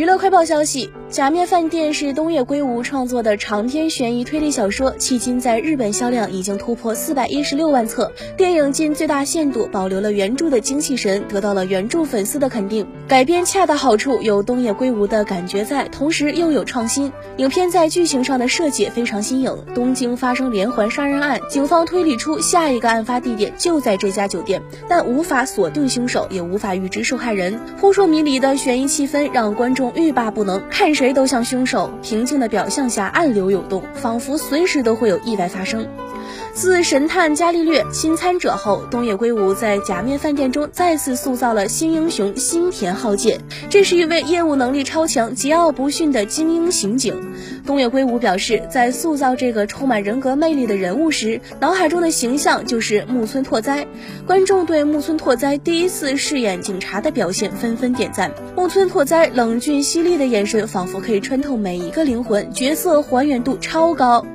娱乐快报消息：《假面饭店》是东野圭吾创作的长篇悬疑推理小说，迄今在日本销量已经突破四百一十六万册。电影尽最大限度保留了原著的精气神，得到了原著粉丝的肯定。改编恰到好处，有东野圭吾的感觉在，同时又有创新。影片在剧情上的设计非常新颖。东京发生连环杀人案，警方推理出下一个案发地点就在这家酒店，但无法锁定凶手，也无法预知受害人。扑朔迷离的悬疑气氛让观众。欲罢不能，看谁都像凶手。平静的表象下暗流涌动，仿佛随时都会有意外发生。自神探伽利略新参者后，东野圭吾在《假面饭店》中再次塑造了新英雄新田浩介。这是一位业务能力超强、桀骜不驯的精英刑警。东野圭吾表示，在塑造这个充满人格魅力的人物时，脑海中的形象就是木村拓哉。观众对木村拓哉第一次饰演警察的表现纷纷点赞。木村拓哉冷峻犀利的眼神，仿佛可以穿透每一个灵魂，角色还原度超高。